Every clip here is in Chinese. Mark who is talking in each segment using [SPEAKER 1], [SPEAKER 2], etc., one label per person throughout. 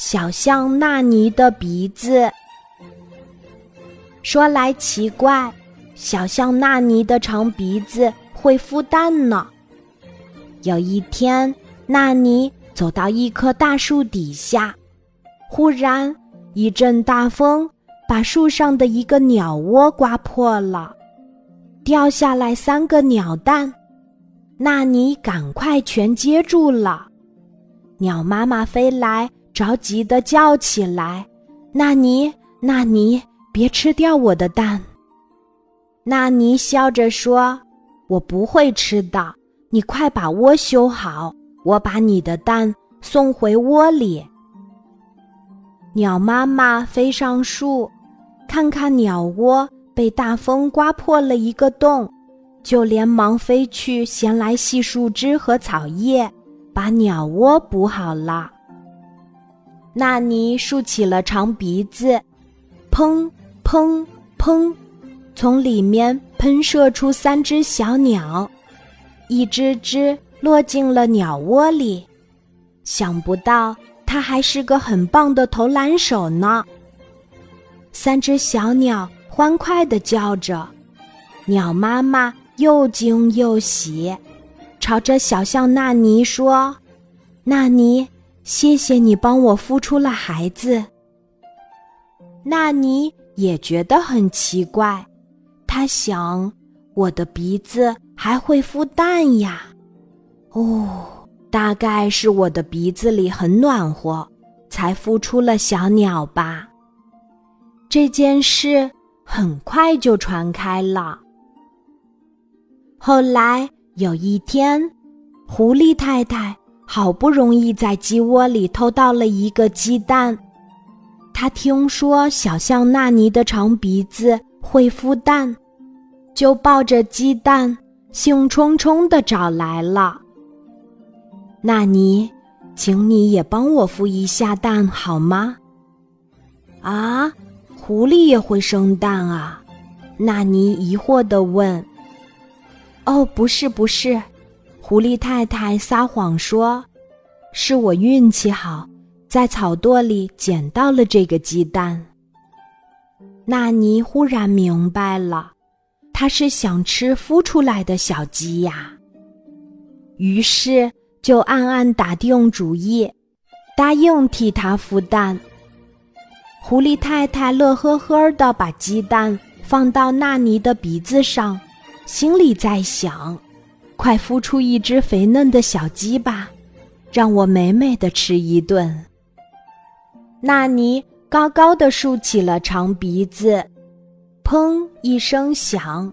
[SPEAKER 1] 小象纳尼的鼻子。说来奇怪，小象纳尼的长鼻子会孵蛋呢。有一天，纳尼走到一棵大树底下，忽然一阵大风把树上的一个鸟窝刮破了，掉下来三个鸟蛋。纳尼赶快全接住了。鸟妈妈飞来，着急的叫起来：“纳尼，纳尼，别吃掉我的蛋！”纳尼笑着说：“我不会吃的，你快把窝修好，我把你的蛋送回窝里。”鸟妈妈飞上树，看看鸟窝被大风刮破了一个洞，就连忙飞去衔来细树枝和草叶。把鸟窝补好了，纳尼竖起了长鼻子，砰砰砰，从里面喷射出三只小鸟，一只只落进了鸟窝里。想不到他还是个很棒的投篮手呢。三只小鸟欢快地叫着，鸟妈妈又惊又喜。朝着小象纳尼说：“纳尼，谢谢你帮我孵出了孩子。”纳尼也觉得很奇怪，他想：“我的鼻子还会孵蛋呀？哦，大概是我的鼻子里很暖和，才孵出了小鸟吧。”这件事很快就传开了。后来。有一天，狐狸太太好不容易在鸡窝里偷到了一个鸡蛋。他听说小象纳尼的长鼻子会孵蛋，就抱着鸡蛋兴冲冲地找来了。纳尼，请你也帮我孵一下蛋好吗？啊，狐狸也会生蛋啊？纳尼疑惑地问。哦，不是不是，狐狸太太撒谎说，是我运气好，在草垛里捡到了这个鸡蛋。纳尼忽然明白了，他是想吃孵出来的小鸡呀，于是就暗暗打定主意，答应替他孵蛋。狐狸太太乐呵呵的把鸡蛋放到纳尼的鼻子上。心里在想：“快孵出一只肥嫩的小鸡吧，让我美美的吃一顿。”纳尼高高的竖起了长鼻子，砰一声响，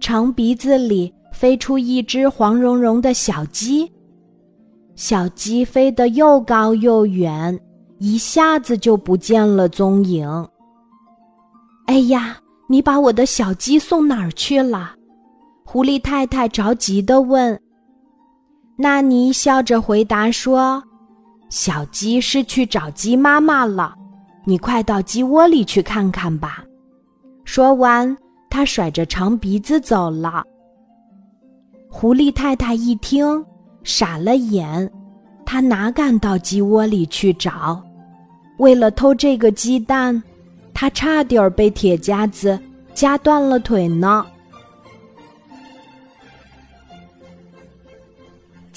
[SPEAKER 1] 长鼻子里飞出一只黄茸茸的小鸡。小鸡飞得又高又远，一下子就不见了踪影。哎呀，你把我的小鸡送哪儿去了？狐狸太太着急地问：“纳尼笑着回答说：‘小鸡是去找鸡妈妈了，你快到鸡窝里去看看吧。’”说完，他甩着长鼻子走了。狐狸太太一听，傻了眼，他哪敢到鸡窝里去找？为了偷这个鸡蛋，他差点儿被铁夹子夹断了腿呢。